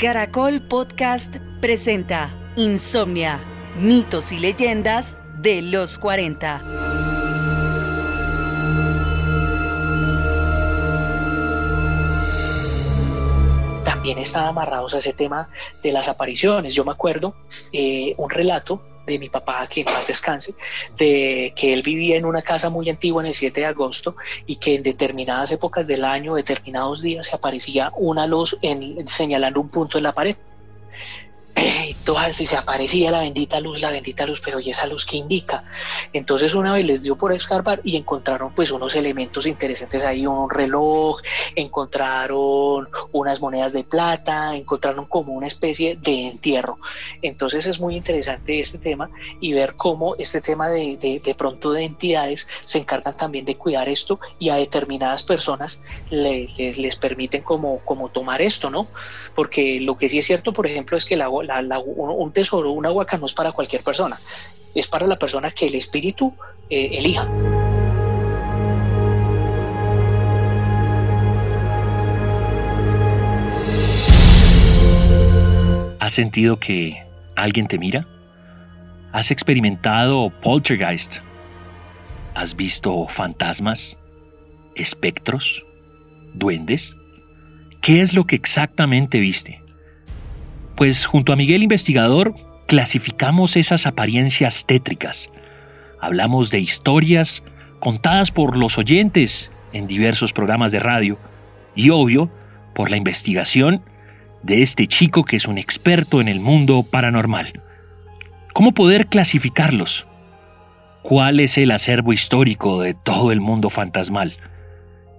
Caracol Podcast presenta Insomnia, mitos y leyendas de los 40. También están amarrados a ese tema de las apariciones. Yo me acuerdo eh, un relato de mi papá, que en paz descanse, de que él vivía en una casa muy antigua en el 7 de agosto y que en determinadas épocas del año, determinados días, se aparecía una luz en, señalando un punto en la pared y todas se aparecía la bendita luz, la bendita luz, pero ¿y esa luz qué indica? Entonces una vez les dio por escarbar y encontraron pues unos elementos interesantes ahí, un reloj, encontraron unas monedas de plata, encontraron como una especie de entierro. Entonces es muy interesante este tema y ver cómo este tema de, de, pronto de entidades se encargan también de cuidar esto y a determinadas personas les, les, permiten como, como tomar esto, ¿no? Porque lo que sí es cierto, por ejemplo, es que la, un tesoro, una huaca no es para cualquier persona, es para la persona que el espíritu eh, elija. ¿Has sentido que alguien te mira? ¿Has experimentado poltergeist? ¿Has visto fantasmas? ¿Espectros? ¿Duendes? ¿Qué es lo que exactamente viste? Pues junto a Miguel Investigador clasificamos esas apariencias tétricas. Hablamos de historias contadas por los oyentes en diversos programas de radio y obvio por la investigación de este chico que es un experto en el mundo paranormal. ¿Cómo poder clasificarlos? ¿Cuál es el acervo histórico de todo el mundo fantasmal?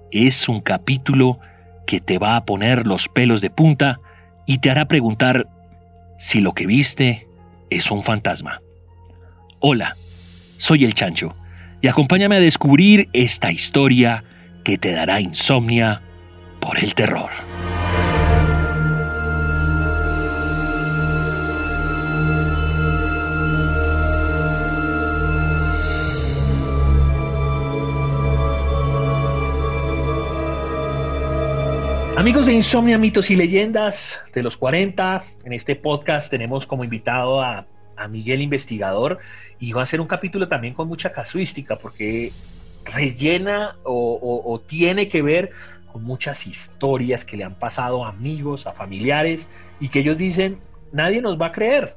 Es un capítulo que te va a poner los pelos de punta y te hará preguntar si lo que viste es un fantasma. Hola, soy el Chancho y acompáñame a descubrir esta historia que te dará insomnia por el terror. Amigos de Insomnia, Mitos y Leyendas de los 40, en este podcast tenemos como invitado a, Miguel Investigador y va a ser un capítulo también con mucha casuística porque rellena o, tiene que ver con muchas historias que le han pasado a amigos, a familiares y que ellos dicen, nadie nos va a creer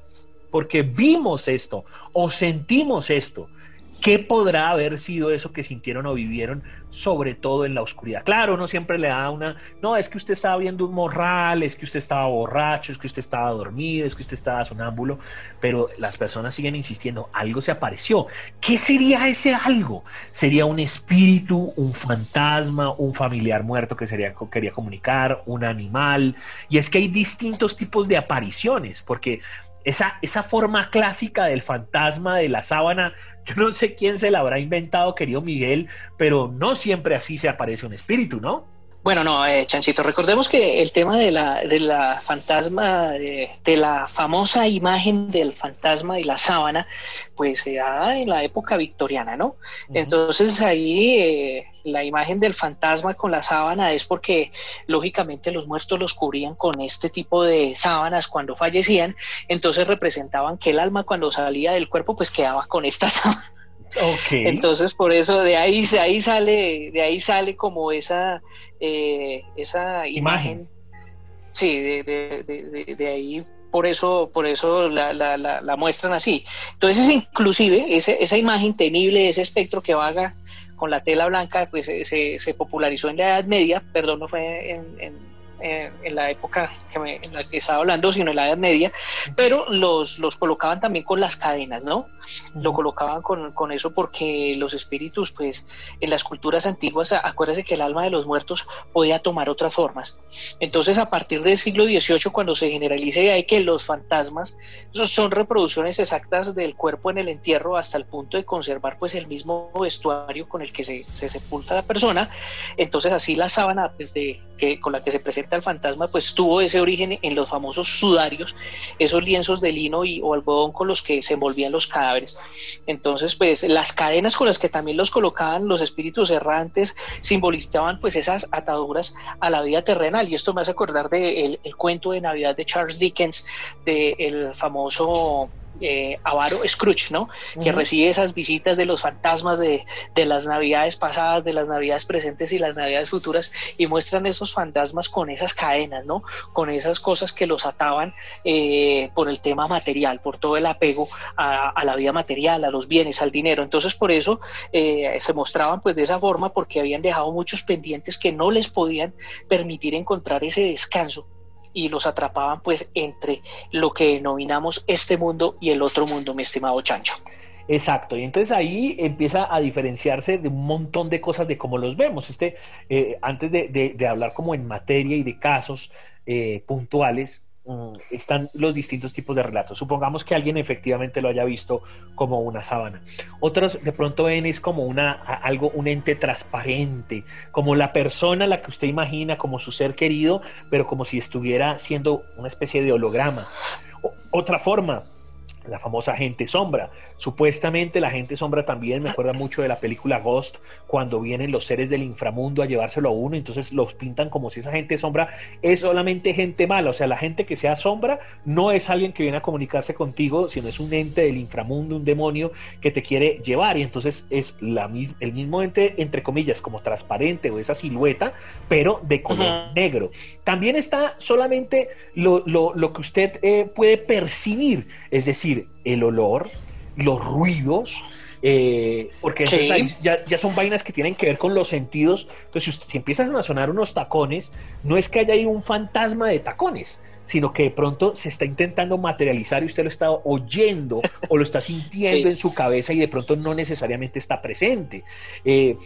porque vimos esto o sentimos esto. ¿Qué podrá haber sido eso que sintieron o vivieron, sobre todo en la oscuridad? Claro, uno siempre le da una, no, es que usted estaba viendo un morral, es que usted estaba borracho, es que usted estaba dormido, es que usted estaba sonámbulo, pero las personas siguen insistiendo, algo se apareció. ¿Qué sería ese algo? ¿Sería un espíritu, un fantasma, un familiar muerto que sería, quería comunicar, un animal? Y es que hay distintos tipos de apariciones, porque esa, esa forma clásica del fantasma de la sábana yo no sé quién se la habrá inventado, querido Miguel, pero no siempre así se aparece un espíritu, ¿no? Bueno, no, eh, Chanchito, recordemos que el tema de la, de la fantasma, de, la famosa imagen del fantasma y la sábana, pues se da en la época victoriana, ¿no? Entonces ahí eh, la imagen del fantasma con la sábana es porque lógicamente los muertos los cubrían con este tipo de sábanas cuando fallecían, entonces representaban que el alma cuando salía del cuerpo pues quedaba con esta sábana. Entonces por eso de ahí, de ahí sale, de ahí sale como esa, eh, esa imagen. Sí, de, ahí por eso, por eso la, la, la, muestran así. Entonces, inclusive, esa imagen temible, ese espectro que vaga con la tela blanca, pues se, se popularizó en la Edad Media, perdón, no fue en en la época que en la que estaba hablando, sino en la Edad Media, pero los, los colocaban también con las cadenas, ¿no? Lo colocaban con, con, eso porque los espíritus, pues en las culturas antiguas, acuérdense que el alma de los muertos podía tomar otras formas. Entonces, a partir del siglo XVIII, cuando se generaliza hay que los fantasmas son reproducciones exactas del cuerpo en el entierro hasta el punto de conservar pues el mismo vestuario con el que se, se sepulta la persona, entonces así la sábana pues, de, que, con la que se presenta el fantasma, pues tuvo ese origen en los famosos sudarios, esos lienzos de lino y, o algodón con los que se envolvían los cadáveres. Entonces, pues las cadenas con las que también los colocaban los espíritus errantes simbolizaban pues esas ataduras a la vida terrenal. Y esto me hace acordar del el cuento de Navidad de Charles Dickens, del famoso eh, avaro Scrooge, ¿no? Que recibe esas visitas de los fantasmas de, las navidades pasadas, de las navidades presentes y las navidades futuras y muestran esos fantasmas con esas cadenas, ¿no? Con esas cosas que los ataban eh, por el tema material, por todo el apego a, la vida material, a los bienes, al dinero. Entonces por eso eh, se mostraban pues de esa forma porque habían dejado muchos pendientes que no les podían permitir encontrar ese descanso y los atrapaban pues entre lo que denominamos este mundo y el otro mundo, mi estimado Chancho. Exacto, y entonces ahí empieza a diferenciarse de un montón de cosas de cómo los vemos. Este, eh, antes de, hablar como en materia y de casos eh, puntuales, están los distintos tipos de relatos. Supongamos que alguien efectivamente lo haya visto como una sábana. Otros de pronto ven es como una, algo, un ente transparente, como la persona la que usted imagina como su ser querido, pero como si estuviera siendo una especie de holograma. otra forma, la famosa gente sombra. Supuestamente la gente sombra también me acuerda mucho de la película Ghost, cuando vienen los seres del inframundo a llevárselo a uno, entonces los pintan como si esa gente sombra es solamente gente mala, o sea, la gente que sea sombra no es alguien que viene a comunicarse contigo, sino es un ente del inframundo, un demonio que te quiere llevar y entonces es la el mismo ente, entre comillas, como transparente o esa silueta, pero de color negro. También está solamente lo, que usted eh, puede percibir, es decir, el olor, los ruidos, eh, porque ya, ya, son vainas que tienen que ver con los sentidos. Entonces, si, si empiezan a sonar unos tacones, no es que haya ahí un fantasma de tacones, sino que de pronto se está intentando materializar y usted lo está oyendo o lo está sintiendo en su cabeza y de pronto no necesariamente está presente. Eh,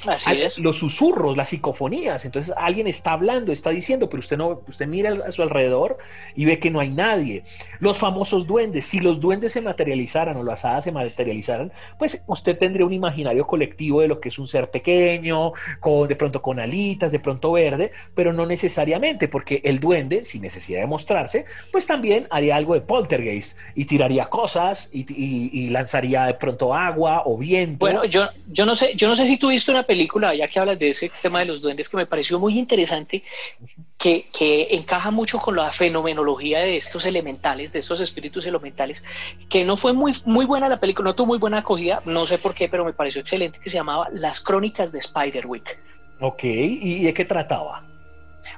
los susurros, las psicofonías, entonces alguien está hablando, está diciendo, pero usted no, usted mira a su alrededor y ve que no hay nadie. Los famosos duendes, si los duendes se materializaran o las hadas se materializaran, pues usted tendría un imaginario colectivo de lo que es un ser pequeño, con, de pronto con alitas, de pronto verde, pero no necesariamente, porque el duende, sin necesidad de mostrar, pues también haría algo de poltergeist y tiraría cosas y, lanzaría de pronto agua o viento. Bueno, yo, yo, no sé, yo no sé si tú viste una película, ya que hablas de ese tema de los duendes, que me pareció muy interesante, que, que encaja mucho con la fenomenología de estos elementales, de estos espíritus elementales, que no fue muy, muy buena la película, no tuvo muy buena acogida, no sé por qué, pero me pareció excelente, que se llamaba Las Crónicas de Spiderwick. Ok, ¿y de qué trataba?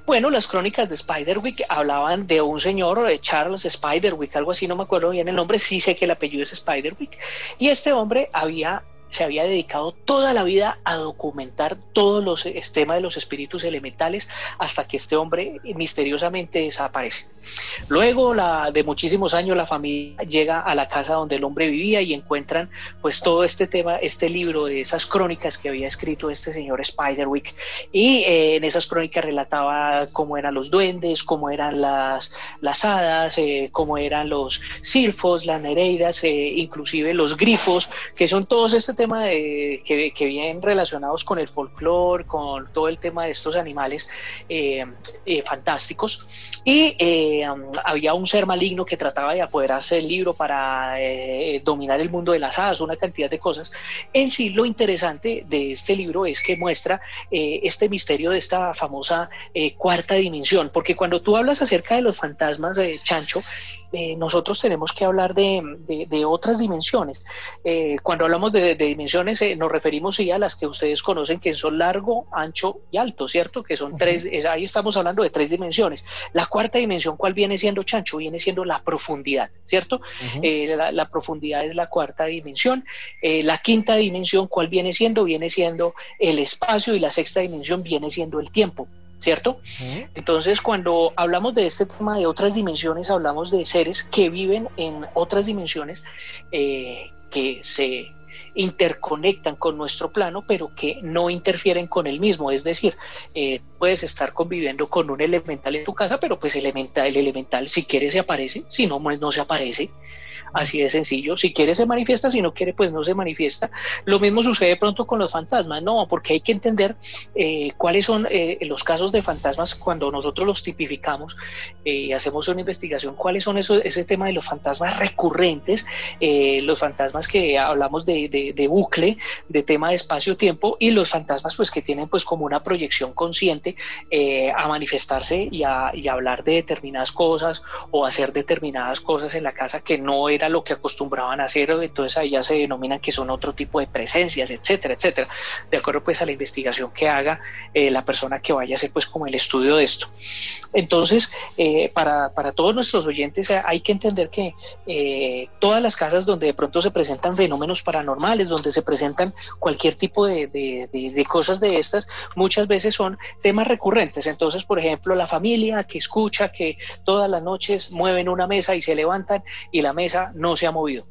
Bueno, las crónicas de Spiderwick hablaban de un señor, eh, Charles Spiderwick, algo así, no me acuerdo bien el nombre, sí sé que el apellido es Spiderwick, y este hombre había se había dedicado toda la vida a documentar todos los temas de los espíritus elementales hasta que este hombre misteriosamente desaparece. Luego de muchísimos años la familia llega a la casa donde el hombre vivía y encuentran pues todo este tema, este libro de esas crónicas que había escrito este señor Spiderwick y eh, en esas crónicas relataba cómo eran los duendes, cómo eran las, las hadas, eh, cómo eran los silfos, las nereidas, eh, inclusive los grifos, que son todos este tema de, que, que vienen relacionados con el folclore, con todo el tema de estos animales fantásticos. Y eh, había un ser maligno que trataba de apoderarse del libro para eh, dominar el mundo de las hadas, una cantidad de cosas. En sí, lo interesante de este libro es que muestra eh, este misterio de esta famosa cuarta dimensión, porque cuando tú hablas acerca de los fantasmas de Chancho, eh, nosotros tenemos que hablar de, otras dimensiones. Eh, cuando hablamos de, dimensiones, eh, nos referimos a las que ustedes conocen, que son largo, ancho y alto, ¿cierto? Que son tres, ahí estamos hablando de tres dimensiones. La cuarta dimensión, ¿cuál viene siendo Chancho? Viene siendo la profundidad, ¿cierto? la, la, profundidad es la cuarta dimensión. la quinta dimensión, ¿cuál viene siendo? Viene siendo el espacio y la sexta dimensión viene siendo el tiempo. ¿Cierto? Entonces, cuando hablamos de este tema de otras dimensiones, hablamos de seres que viven en otras dimensiones eh, que se interconectan con nuestro plano, pero que no interfieren con el mismo. Es decir, eh, puedes estar conviviendo con un elemental en tu casa, pero pues elemental, el elemental si quiere se aparece, si no, no se aparece Así de sencillo. Si quiere se manifiesta, si no quiere pues no se manifiesta. Lo mismo sucede pronto con los fantasmas, no, porque hay que entender eh, cuáles son eh, los casos de fantasmas cuando nosotros los tipificamos y hacemos una investigación, cuáles son esos, ese tema de los fantasmas recurrentes, los fantasmas que hablamos de, de bucle, de tema de espacio-tiempo y los fantasmas pues que tienen pues como una proyección consciente a manifestarse y a, y a hablar de determinadas cosas o hacer determinadas cosas en la casa que no era lo que acostumbraban a hacer, entonces ahí ya se denominan que son otro tipo de presencias, etcétera, etcétera, de acuerdo pues a la investigación que haga eh, la persona que vaya a hacer pues como el estudio de esto. Entonces, eh, para, para, todos nuestros oyentes eh, hay que entender que todas las casas donde de pronto se presentan fenómenos paranormales, donde se presentan cualquier tipo de, de, de cosas de estas, muchas veces son temas recurrentes. Entonces, por ejemplo, la familia que escucha que todas las noches mueven una mesa y se levantan y la mesa no se ha movido.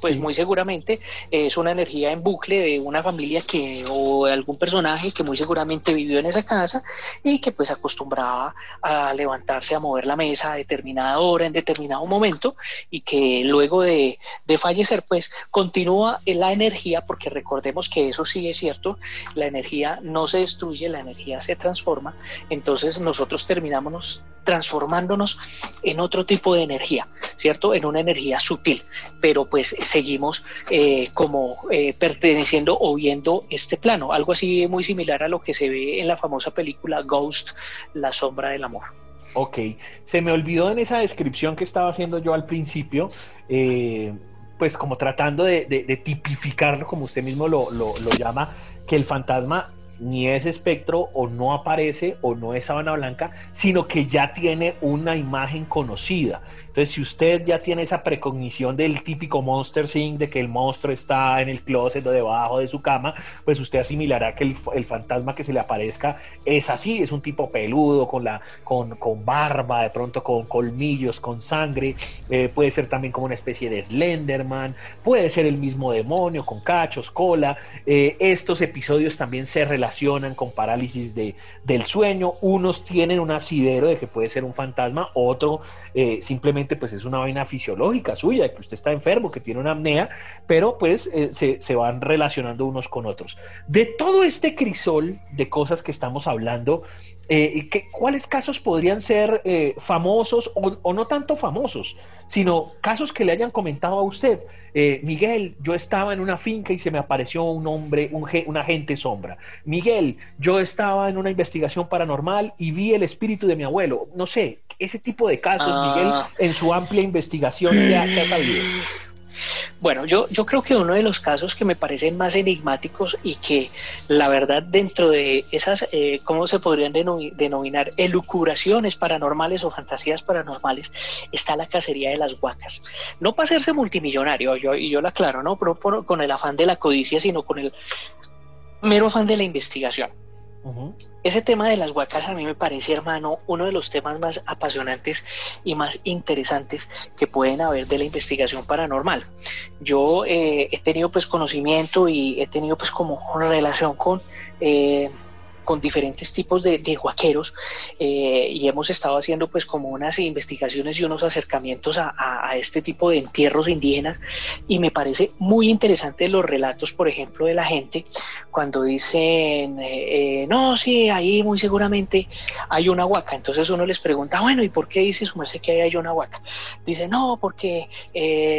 Pues muy seguramente es una energía en bucle de una familia que o de algún personaje que muy seguramente vivió en esa casa y que pues acostumbraba a levantarse a mover la mesa a determinada hora en determinado momento y que luego de, de fallecer pues continúa la energía porque recordemos que eso sí es cierto la energía no se destruye la energía se transforma. Entonces nosotros terminamos transformándonos en otro tipo de energía, ¿cierto? En una energía sutil, pero pues seguimos eh, como eh, perteneciendo o viendo este plano, algo así muy similar a lo que se ve en la famosa película Ghost, La sombra del amor. Ok, se me olvidó en esa descripción que estaba haciendo yo al principio, eh, pues como tratando de, tipificarlo, como usted mismo lo llama, que el fantasma ni es espectro o no aparece o no es sábana blanca, sino que ya tiene una imagen conocida. Entonces, si usted ya tiene esa precognición del típico Monster Thing, de que el monstruo está en el closet o debajo de su cama, pues usted asimilará que el, fantasma que se le aparezca es así, es un tipo peludo, con, la, con, con barba, de pronto con colmillos, con sangre, eh, puede ser también como una especie de Slenderman, puede ser el mismo demonio, con cachos, cola. Eh, estos episodios también se relacionan con parálisis de, del sueño, unos tienen un asidero de que puede ser un fantasma, otro eh, simplemente pues es una vaina fisiológica suya, que usted está enfermo, que tiene una apnea, pero pues eh, se, van relacionando unos con otros. De todo este crisol de cosas que estamos hablando, eh, ¿cuáles casos podrían ser famosos o, no tanto famosos, sino casos que le hayan comentado a usted? Miguel, yo estaba en una finca y se me apareció un hombre, un, un agente sombra. Miguel, yo estaba en una investigación paranormal y vi el espíritu de mi abuelo. No sé, ese tipo de casos, Miguel, ah. en su amplia investigación que ha, ha sabido. Bueno, yo, yo creo que uno de los casos que me parecen más enigmáticos y que la verdad dentro de esas, eh, ¿cómo se podrían denominar? Elucubraciones paranormales o fantasías paranormales, está la cacería de las huacas. No para hacerse multimillonario, yo, y yo lo aclaro, no con el afán de la codicia, sino con el mero afán de la investigación. Ese tema de las huacas a mí me parece, hermano, uno de los temas más apasionantes y más interesantes que pueden haber de la investigación paranormal. Yo eh, he tenido pues conocimiento y he tenido pues como relación con eh, con diferentes tipos de, de guaqueros eh, y hemos estado haciendo pues como unas investigaciones y unos acercamientos a, este tipo de entierros indígenas. Y me parece muy interesante los relatos por ejemplo de la gente cuando dicen eh, eh, no sí ahí muy seguramente hay una huaca. Entonces uno les pregunta bueno y por qué dice su merced que ahí hay una huaca dice no porque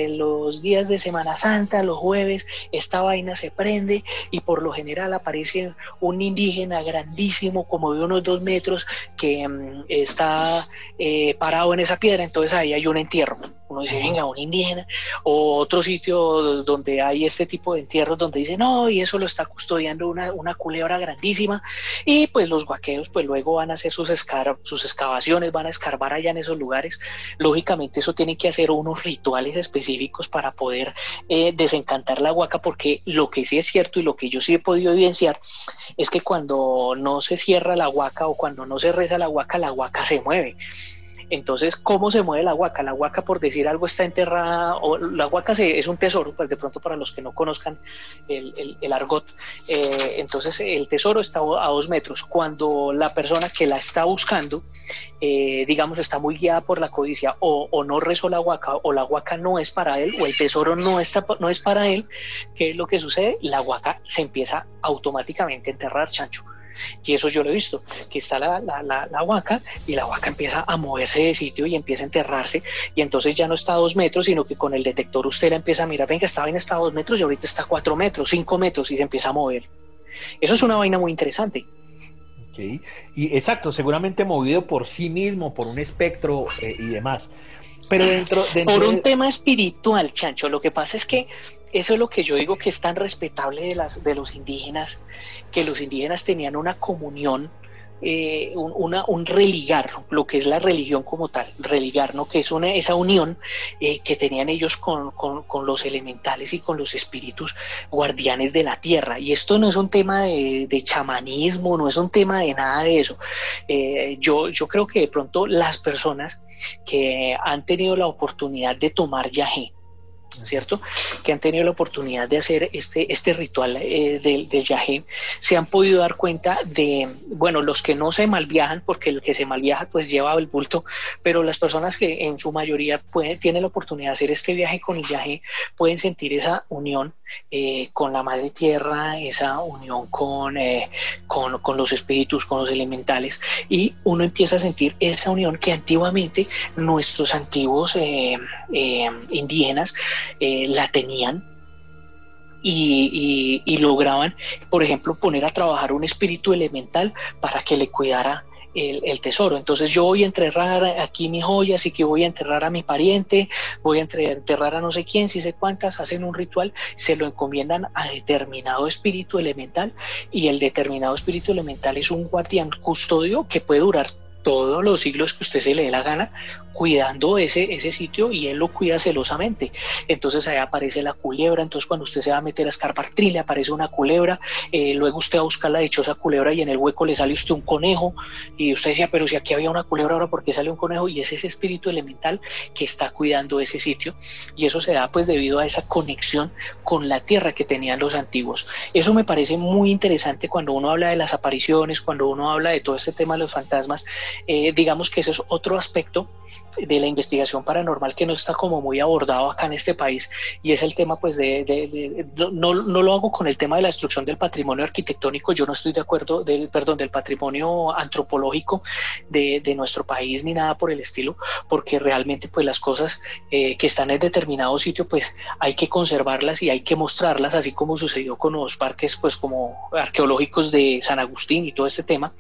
los días de Semana Santa los jueves esta vaina se prende y por lo general aparece un indígena grandísimo, como de unos dos metros, que mm, está eh, parado en esa piedra, entonces ahí hay un entierro uno dice, venga, un indígena, o otro sitio donde hay este tipo de entierros donde dice, no, y eso lo está custodiando una, una culebra grandísima, y pues los guaqueros pues luego van a hacer sus, sus excavaciones, van a escarbar allá en esos lugares, lógicamente eso tiene que hacer unos rituales específicos para poder eh, desencantar la huaca, porque lo que sí es cierto y lo que yo sí he podido evidenciar es que cuando no se cierra la huaca o cuando no se reza la huaca, la huaca se mueve. Entonces, ¿cómo se mueve la huaca? La huaca, por decir algo, está enterrada, o la huaca se, es un tesoro, pues de pronto para los que no conozcan el, el, argot. Eh, entonces, el tesoro está a dos metros. Cuando la persona que la está buscando, eh, digamos, está muy guiada por la codicia, o, o, no rezó la huaca, o la huaca no es para él, o el tesoro no, está, no es para él, ¿qué es lo que sucede? La huaca se empieza automáticamente a enterrar, chancho. Y eso yo lo he visto, que está la, la, la, huaca y la huaca empieza a moverse de sitio y empieza a enterrarse y entonces ya no está a dos metros, sino que con el detector usted la empieza a mirar, venga, estaba en está a dos metros y ahorita está a cuatro metros, cinco metros y se empieza a mover. Eso es una vaina muy interesante. Okay. Y exacto, seguramente movido por sí mismo, por un espectro eh, y demás. Pero dentro, dentro Por un tema espiritual, Chancho. Lo que pasa es que eso es lo que yo digo que es tan respetable de, las, de los indígenas, que los indígenas tenían una comunión, eh, un, una, un religar, lo que es la religión como tal, religar, ¿no? que es una, esa unión eh, que tenían ellos con, con, con, los elementales y con los espíritus guardianes de la tierra. Y esto no es un tema de, de chamanismo, no es un tema de nada de eso. Eh, yo, yo creo que de pronto las personas que han tenido la oportunidad de tomar yagé, ¿cierto? Que han tenido la oportunidad de hacer este, este ritual eh, del, del yajé, se han podido dar cuenta de, bueno, los que no se malviajan, porque el que se malviaja pues lleva el bulto, pero las personas que en su mayoría pueden, tienen la oportunidad de hacer este viaje con el yajé, pueden sentir esa unión eh, con la madre tierra, esa unión con, eh, con, con, los espíritus, con los elementales, y uno empieza a sentir esa unión que antiguamente nuestros antiguos eh, indígenas la tenían y, lograban, por ejemplo, poner a trabajar un espíritu elemental para que le cuidara el, el, tesoro. Entonces yo voy a enterrar aquí mi joya, así que voy a enterrar a mi pariente, voy a enterrar a no sé quién, si sé cuántas, hacen un ritual, se lo encomiendan a determinado espíritu elemental y el determinado espíritu elemental es un guardián custodio que puede durar todos los siglos que usted se le dé la gana, cuidando ese, ese sitio y él lo cuida celosamente. Entonces ahí aparece la culebra, entonces cuando usted se va a meter a escarpar le aparece una culebra, eh, luego usted va a buscar la dichosa culebra y en el hueco le sale usted un conejo y usted decía, pero si aquí había una culebra ahora, ¿por qué sale un conejo? Y es ese espíritu elemental que está cuidando ese sitio y eso se da pues debido a esa conexión con la tierra que tenían los antiguos. Eso me parece muy interesante cuando uno habla de las apariciones, cuando uno habla de todo este tema de los fantasmas, eh, digamos que ese es otro aspecto de la investigación paranormal que no está como muy abordado acá en este país y es el tema pues de, de, de no, no, lo hago con el tema de la destrucción del patrimonio arquitectónico yo no estoy de acuerdo del perdón del patrimonio antropológico de, nuestro país ni nada por el estilo porque realmente pues las cosas eh, que están en determinado sitio pues hay que conservarlas y hay que mostrarlas así como sucedió con los parques pues como arqueológicos de San Agustín y todo este tema.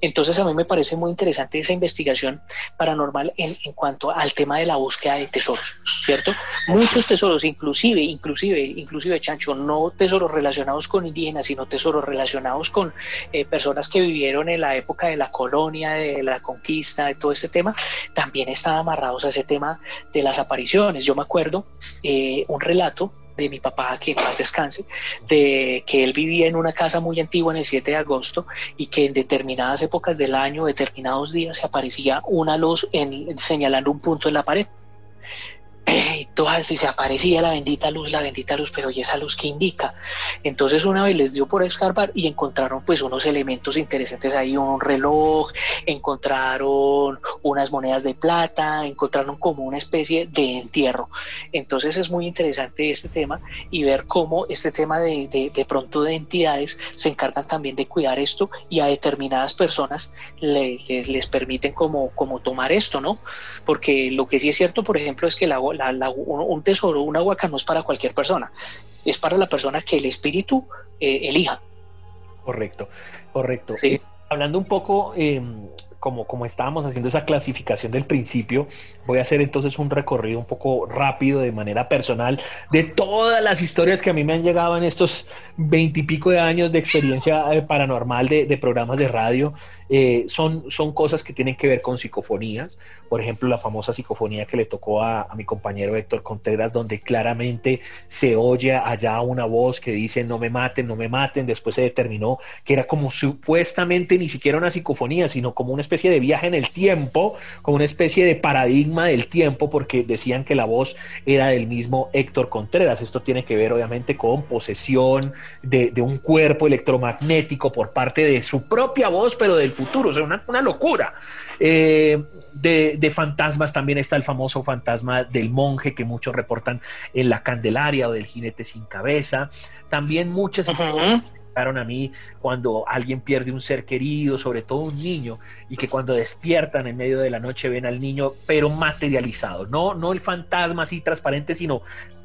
Entonces a mí me parece muy interesante esa investigación paranormal en cuanto al tema de la búsqueda de tesoros, ¿cierto? Muchos tesoros, inclusive, inclusive, inclusive, Chancho, no tesoros relacionados con indígenas, sino tesoros relacionados con eh, personas que vivieron en la época de la colonia, de la conquista, de todo este tema, también están amarrados a ese tema de las apariciones. Yo me acuerdo eh, un relato de mi papá, que en paz descanse, de que él vivía en una casa muy antigua en el 7 de agosto y que en determinadas épocas del año, determinados días, se aparecía una luz en, señalando un punto en la pared y todas se aparecía la bendita luz, la bendita luz, pero ¿y esa luz qué indica? Entonces una vez les dio por escarbar y encontraron pues unos elementos interesantes ahí, un reloj, encontraron unas monedas de plata, encontraron como una especie de entierro. Entonces es muy interesante este tema y ver cómo este tema de, de, de pronto de entidades se encargan también de cuidar esto y a determinadas personas les, les permiten como, como tomar esto, ¿no? Porque lo que sí es cierto, por ejemplo, es que la, la, la, un tesoro, una huaca no es para cualquier persona, es para la persona que el espíritu eh, elija. Correcto, correcto. Sí. Eh, hablando un poco, eh, como, como estábamos haciendo esa clasificación del principio, voy a hacer entonces un recorrido un poco rápido de manera personal de todas las historias que a mí me han llegado en estos veintipico de años de experiencia paranormal de, de programas de radio. Eh, son, son cosas que tienen que ver con psicofonías. Por ejemplo, la famosa psicofonía que le tocó a, a, mi compañero Héctor Contreras, donde claramente se oye allá una voz que dice no me maten, no me maten. Después se determinó que era como supuestamente ni siquiera una psicofonía, sino como una especie de viaje en el tiempo, como una especie de paradigma del tiempo, porque decían que la voz era del mismo Héctor Contreras. Esto tiene que ver obviamente con posesión de, un cuerpo electromagnético por parte de su propia voz, pero del futuro, o sea, una, una locura. Eh, de, fantasmas también está el famoso fantasma del monje que muchos reportan en la Candelaria o del jinete sin cabeza. También muchas historias a mí cuando alguien pierde un ser querido, sobre todo un niño, y que cuando despiertan en medio de la noche ven al niño, pero materializado, no, no el fantasma así transparente, sino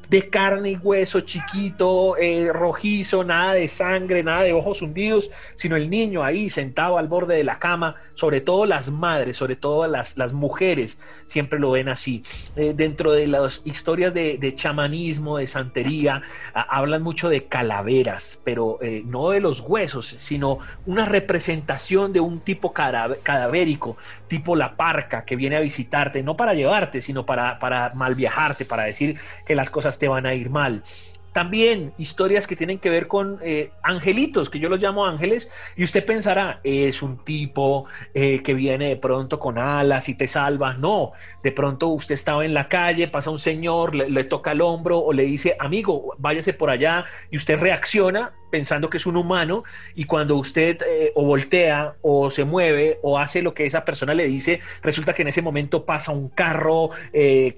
de carne y hueso, chiquito, eh, rojizo, nada de sangre, nada de ojos hundidos, sino el niño ahí sentado al borde de la cama, sobre todo las madres, sobre todo las, las mujeres, siempre lo ven así. Eh, dentro de las historias de, chamanismo, de santería, hablan mucho de calaveras, pero eh, no de los huesos, sino una representación de un tipo cadavérico, tipo la parca que viene a visitarte, no para llevarte, sino para, para mal viajarte, para decir que las cosas te van a ir mal. También historias que tienen que ver con eh, angelitos, que yo los llamo ángeles, y usted pensará, es un tipo eh, que viene de pronto con alas y te salva. No, de pronto usted estaba en la calle, pasa un señor, le, toca el hombro o le dice, amigo, váyase por allá, y usted reacciona pensando que es un humano, y cuando usted eh, o voltea o se mueve o hace lo que esa persona le dice, resulta que en ese momento pasa un carro,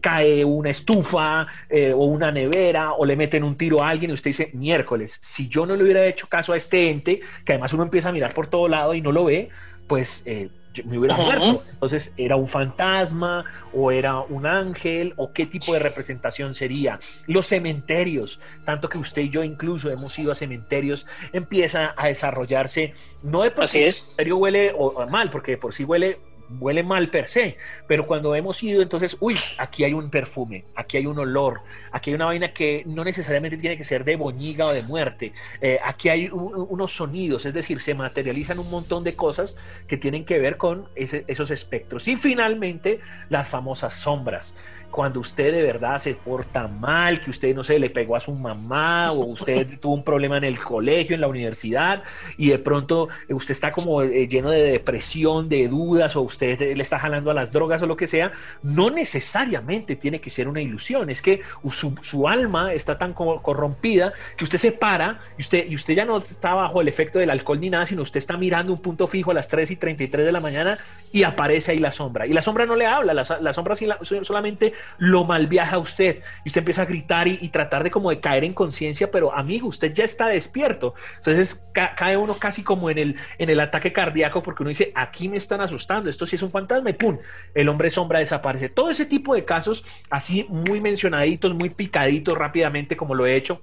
cae una estufa o una nevera o le meten un tiro a alguien y usted dice, miércoles, si yo no le hubiera hecho caso a este ente, que además uno empieza a mirar por todo lado y no lo ve, pues eh, me hubiera muerto. Entonces, ¿era un fantasma o era un ángel o qué tipo de representación sería? Los cementerios, tanto que usted y yo incluso hemos ido a cementerios, empieza a desarrollarse, no de por es. el cementerio huele o, mal, porque por sí huele huele mal per se, pero cuando hemos ido, entonces, uy, aquí hay un perfume, aquí hay un olor, aquí hay una vaina que no necesariamente tiene que ser de boñiga o de muerte, eh, aquí hay unos sonidos, es decir, se materializan un montón de cosas que tienen que ver con esos espectros. Y finalmente, las famosas sombras cuando usted de verdad se porta mal, que usted no sé, le pegó a su mamá o usted tuvo un problema en el colegio, en la universidad y de pronto usted está como eh, lleno de depresión, de dudas o usted le está jalando a las drogas o lo que sea, no necesariamente tiene que ser una ilusión, es que su, alma está tan corrompida que usted se para y usted, y usted ya no está bajo el efecto del alcohol ni nada, sino usted está mirando un punto fijo a las 3 y 33 de la mañana y aparece ahí la sombra. Y la sombra no le habla, la, la sombra solamente lo mal viaja usted y usted empieza a gritar y, tratar de como de caer en conciencia, pero amigo, usted ya está despierto. Entonces cae uno casi como en el, en el ataque cardíaco porque uno dice, aquí me están asustando, esto sí es un fantasma y pum, el hombre sombra desaparece. Todo ese tipo de casos así muy mencionaditos, muy picaditos rápidamente como lo he hecho.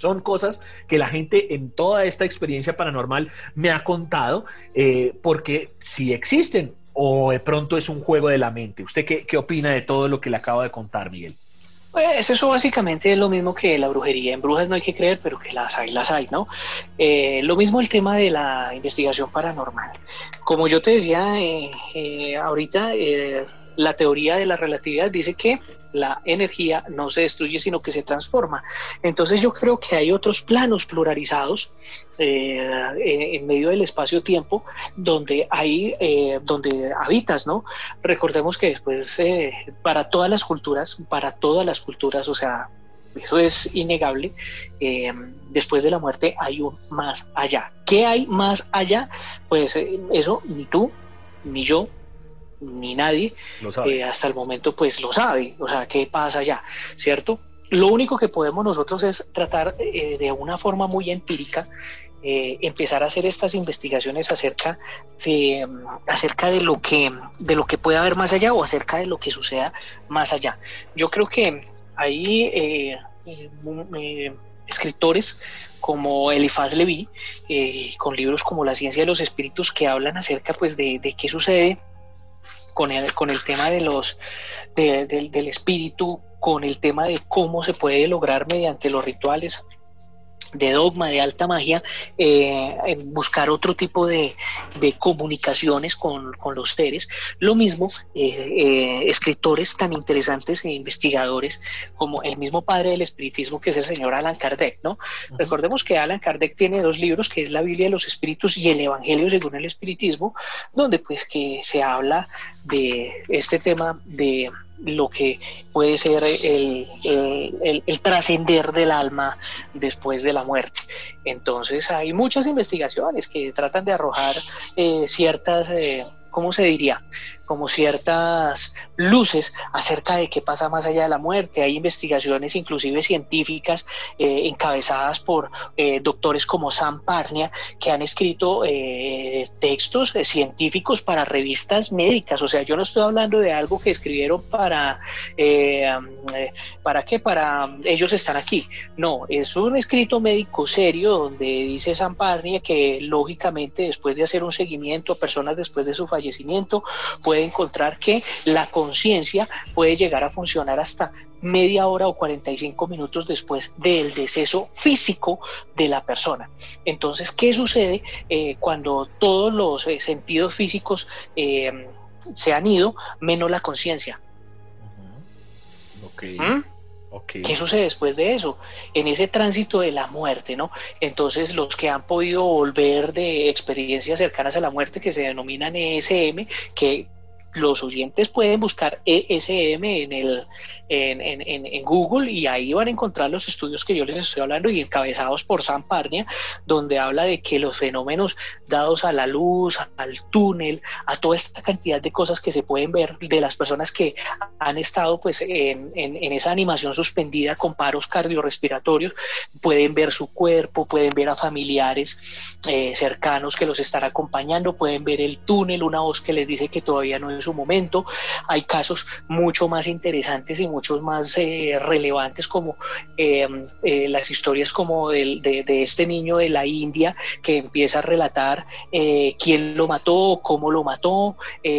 Son cosas que la gente en toda esta experiencia paranormal me ha contado, eh, porque si existen, o de pronto es un juego de la mente? ¿Usted qué, opina de todo lo que le acabo de contar, Miguel? Pues eso básicamente es lo mismo que la brujería. En brujas no hay que creer, pero que las hay, las hay, ¿no? Eh, lo mismo el tema de la investigación paranormal. Como yo te decía eh, eh, ahorita, la teoría de la relatividad dice que la energía no se destruye, sino que se transforma. Entonces yo creo que hay otros planos pluralizados eh, en medio del espacio-tiempo donde hay, eh, donde habitas, ¿no? Recordemos que después, eh, para todas las culturas, para todas las culturas, o sea, eso es innegable, después de la muerte hay un más allá. ¿Qué hay más allá? Pues eso ni tú, ni yo, ni nadie eh, hasta el momento pues lo sabe, o sea, qué pasa allá, ¿cierto? Lo único que podemos nosotros es tratar eh, de una forma muy empírica eh, empezar a hacer estas investigaciones acerca de, acerca de lo que de lo que puede haber más allá o acerca de lo que suceda más allá. Yo creo que hay escritores como Elifaz Leví, con libros como La ciencia de los espíritus que hablan acerca pues de, de qué sucede con el, con el tema de los, del espíritu, con el tema de cómo se puede lograr mediante los rituales de dogma, de alta magia, eh, buscar otro tipo de, comunicaciones con, los seres. Lo mismo, eh, eh, escritores tan interesantes e investigadores como el mismo padre del espiritismo que es el señor Alan Kardec, ¿no? Recordemos que Alan Kardec tiene dos libros, que es la Biblia de los Espíritus y el Evangelio según el Espiritismo, donde pues que se habla de este tema de lo que puede ser el, trascender del alma después de la muerte. Entonces hay muchas investigaciones que tratan de arrojar eh, ciertas, eh, ¿cómo se diría? Como ciertas luces acerca de qué pasa más allá de la muerte. Hay investigaciones inclusive científicas eh, encabezadas por eh, doctores como Sam Parnia que han escrito eh, textos científicos para revistas médicas. O sea, yo no estoy hablando de algo que escribieron para, ¿para qué? Para ellos están aquí. No, es un escrito médico serio donde dice Sam Parnia que lógicamente después de hacer un seguimiento a personas después de su fallecimiento puede encontrar que la conciencia puede llegar a funcionar hasta media hora o 45 minutos después del deceso físico de la persona. Entonces, ¿qué sucede eh, cuando todos los eh, sentidos físicos eh, se han ido, menos la conciencia? ¿Mm? ¿Qué sucede después de eso? En ese tránsito de la muerte, ¿no? Entonces, los que han podido volver de experiencias cercanas a la muerte, que se denominan ESM, que los oyentes pueden buscar ESM en el en, Google y ahí van a encontrar los estudios que yo les estoy hablando y encabezados por Sam Parnia, donde habla de que los fenómenos dados a la luz, al túnel, a toda esta cantidad de cosas que se pueden ver de las personas que han estado pues en, esa animación suspendida con paros cardiorrespiratorios, pueden ver su cuerpo, pueden ver a familiares eh, cercanos que los están acompañando, pueden ver el túnel, una voz que les dice que todavía no es su momento. Hay casos mucho más interesantes y muchos más eh, relevantes como eh, eh, las historias como de, de, este niño de la India que empieza a relatar quién lo mató, cómo lo mató,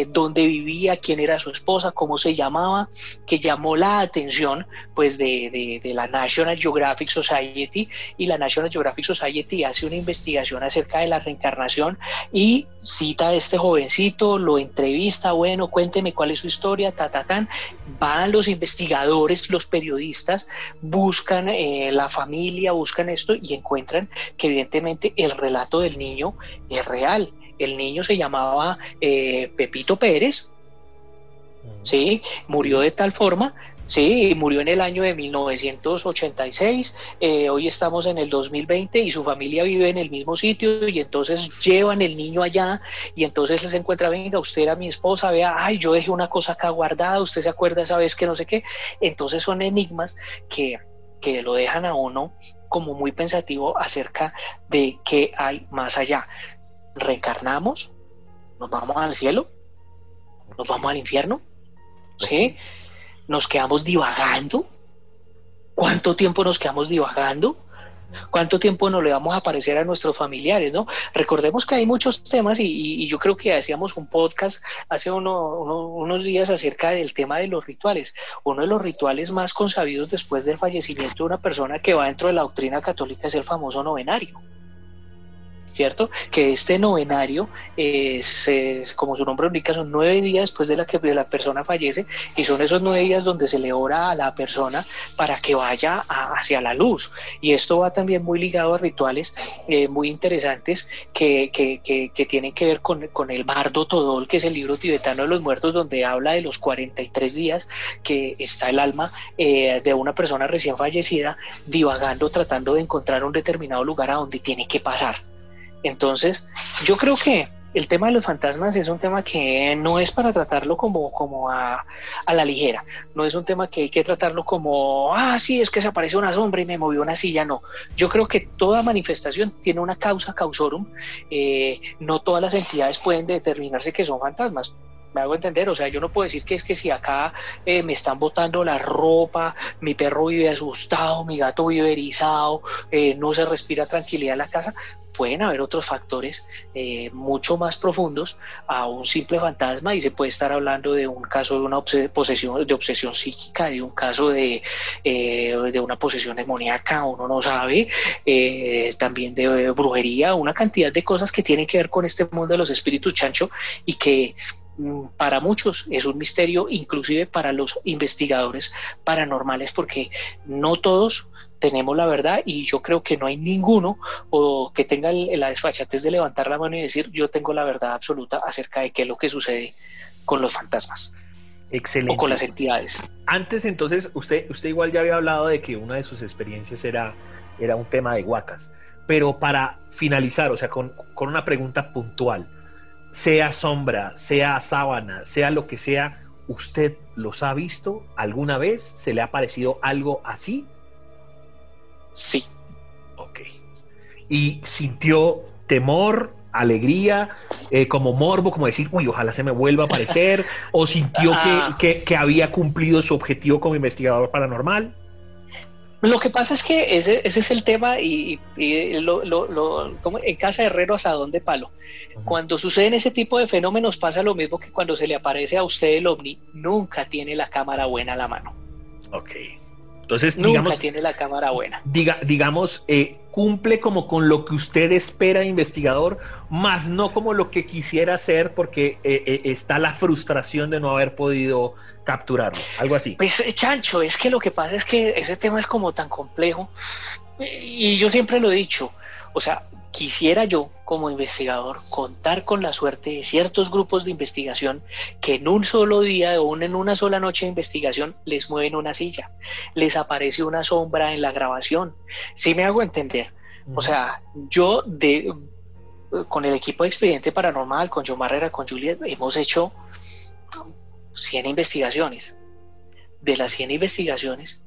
dónde vivía, quién era su esposa, cómo se llamaba, que llamó la atención pues de, de la National Geographic Society y la National Geographic Society hace una investigación acerca de la reencarnación y cita a este jovencito, lo entrevista, bueno, cuénteme cuál es su historia, ta, ta, tan, van los investigadores investigadores, los periodistas, buscan eh, la familia, buscan esto y encuentran que evidentemente el relato del niño es real. El niño se llamaba eh, Pepito Pérez, ¿sí? murió de tal forma Sí, murió en el año de 1986, eh, hoy estamos en el 2020 y su familia vive en el mismo sitio y entonces llevan el niño allá y entonces les encuentra, venga, usted era mi esposa, vea, ay, yo dejé una cosa acá guardada, usted se acuerda esa vez que no sé qué. Entonces son enigmas que, que lo dejan a uno como muy pensativo acerca de qué hay más allá. ¿Reencarnamos? ¿Nos vamos al cielo? ¿Nos vamos al infierno? ¿Sí? Nos quedamos divagando. ¿Cuánto tiempo nos quedamos divagando? ¿Cuánto tiempo nos le vamos a aparecer a nuestros familiares? ¿no? Recordemos que hay muchos temas y, yo creo que hacíamos un podcast hace unos días acerca del tema de los rituales. Uno de los rituales más consabidos después del fallecimiento de una persona que va dentro de la doctrina católica es el famoso novenario. ¿Cierto? Que este novenario, es, como su nombre indica, son nueve días después de la que la persona fallece y son esos nueve días donde se le ora a la persona para que vaya hacia la luz. Y esto va también muy ligado a rituales eh, muy interesantes que, que, que, tienen que ver con, con, el Bardo Todol, que es el libro tibetano de los muertos, donde habla de los 43 días que está el alma eh, de una persona recién fallecida divagando, tratando de encontrar un determinado lugar a donde tiene que pasar. Entonces, yo creo que el tema de los fantasmas es un tema que no es para tratarlo como, como a, la ligera, no es un tema que hay que tratarlo como, ah, sí, es que se apareció una sombra y me movió una silla, no. Yo creo que toda manifestación tiene una causa causorum, eh, no todas las entidades pueden determinarse que son fantasmas. Me hago entender, o sea, yo no puedo decir que es que si acá eh, me están botando la ropa, mi perro vive asustado, mi gato vive erizado, eh, no se respira tranquilidad en la casa, pueden haber otros factores eh, mucho más profundos a un simple fantasma y se puede estar hablando de un caso de una posesión, de obsesión psíquica, de un caso de, eh, de una posesión demoníaca, uno no sabe, eh, también de brujería, una cantidad de cosas que tienen que ver con este mundo de los espíritus chancho y que mm, para muchos es un misterio, inclusive para los investigadores paranormales, porque no todos tenemos la verdad y yo creo que no hay ninguno o que tenga la desfachatez de levantar la mano y decir yo tengo la verdad absoluta acerca de qué es lo que sucede con los fantasmas. Excelente. O con las entidades. Antes entonces, usted, usted igual ya había hablado de que una de sus experiencias era, era un tema de huacas, pero para finalizar, o sea, con, con una pregunta puntual, sea sombra, sea sábana, sea lo que sea, ¿usted los ha visto alguna vez? ¿Se le ha parecido algo así? Sí. Ok. ¿Y sintió temor, alegría, eh, como morbo, como decir, uy, ojalá se me vuelva a aparecer? ¿O sintió ah. que, había cumplido su objetivo como investigador paranormal? Lo que pasa es que ese, es el tema y, lo, como en casa de herrero hasta dónde palo. Cuando suceden ese tipo de fenómenos pasa lo mismo que cuando se le aparece a usted el ovni, nunca tiene la cámara buena a la mano. Ok. Entonces, Nunca digamos, tiene la cámara buena. Diga, digamos, eh, cumple como con lo que usted espera investigador, más no como lo que quisiera hacer porque eh, eh, está la frustración de no haber podido capturarlo, algo así. Pues, Chancho, es que lo que pasa es que ese tema es como tan complejo y yo siempre lo he dicho, o sea, quisiera yo como investigador contar con la suerte de ciertos grupos de investigación que en un solo día o en una sola noche de investigación les mueven una silla, les aparece una sombra en la grabación. Si me hago entender. O sea, yo de con el equipo de Expediente Paranormal, con John Barrera, con Juliet, hemos hecho 100 investigaciones. De las 100 investigaciones,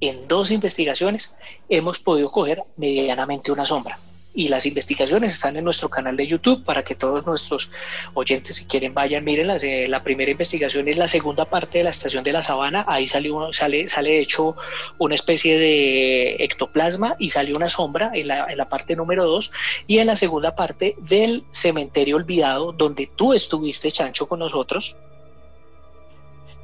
en dos investigaciones hemos podido coger medianamente una sombra y las investigaciones están en nuestro canal de YouTube para que todos nuestros oyentes, si quieren, vayan, miren. Eh, la primera investigación es la segunda parte de la estación de la sabana. Ahí salió, sale, sale hecho una especie de ectoplasma y salió una sombra en la, en la parte número dos. Y en la segunda parte del cementerio olvidado, donde tú estuviste, Chancho, con nosotros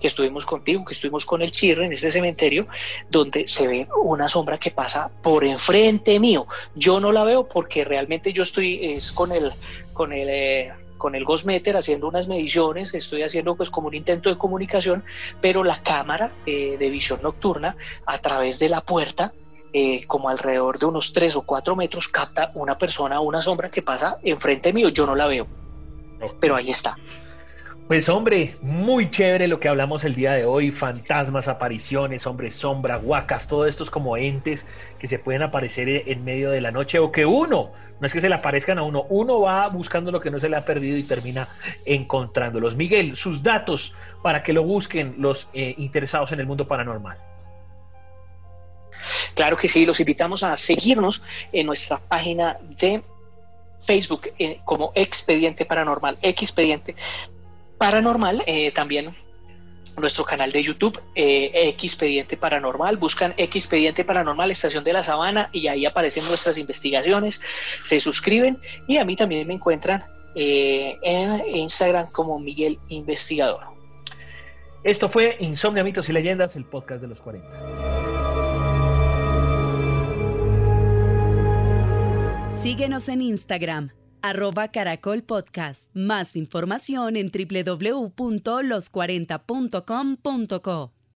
que estuvimos contigo, que estuvimos con el Chirre en este cementerio, donde se ve una sombra que pasa por enfrente mío. Yo no la veo porque realmente yo estoy es con el, con el eh, con el Gosmeter haciendo unas mediciones, estoy haciendo pues como un intento de comunicación, pero la cámara eh, de visión nocturna a través de la puerta, eh, como alrededor de unos 3 o 4 metros, capta una persona, una sombra que pasa enfrente mío, yo no la veo, pero ahí está. Pues hombre, muy chévere lo que hablamos el día de hoy, fantasmas, apariciones, hombre, sombra, huacas, todo esto es como entes que se pueden aparecer en medio de la noche o que uno, no es que se le aparezcan a uno, uno va buscando lo que no se le ha perdido y termina encontrándolos. Miguel, sus datos para que lo busquen los eh, interesados en el mundo paranormal. Claro que sí, los invitamos a seguirnos en nuestra página de Facebook eh, como Expediente Paranormal, Expediente paranormal, eh, también nuestro canal de YouTube, eh, Expediente Paranormal, buscan Expediente Paranormal, Estación de la Sabana, y ahí aparecen nuestras investigaciones, se suscriben y a mí también me encuentran eh, en Instagram como Miguel Investigador. Esto fue Insomnia, Mitos y Leyendas, el podcast de los 40. Síguenos en Instagram arroba Caracol Podcast. Más información en www.los40.com.co.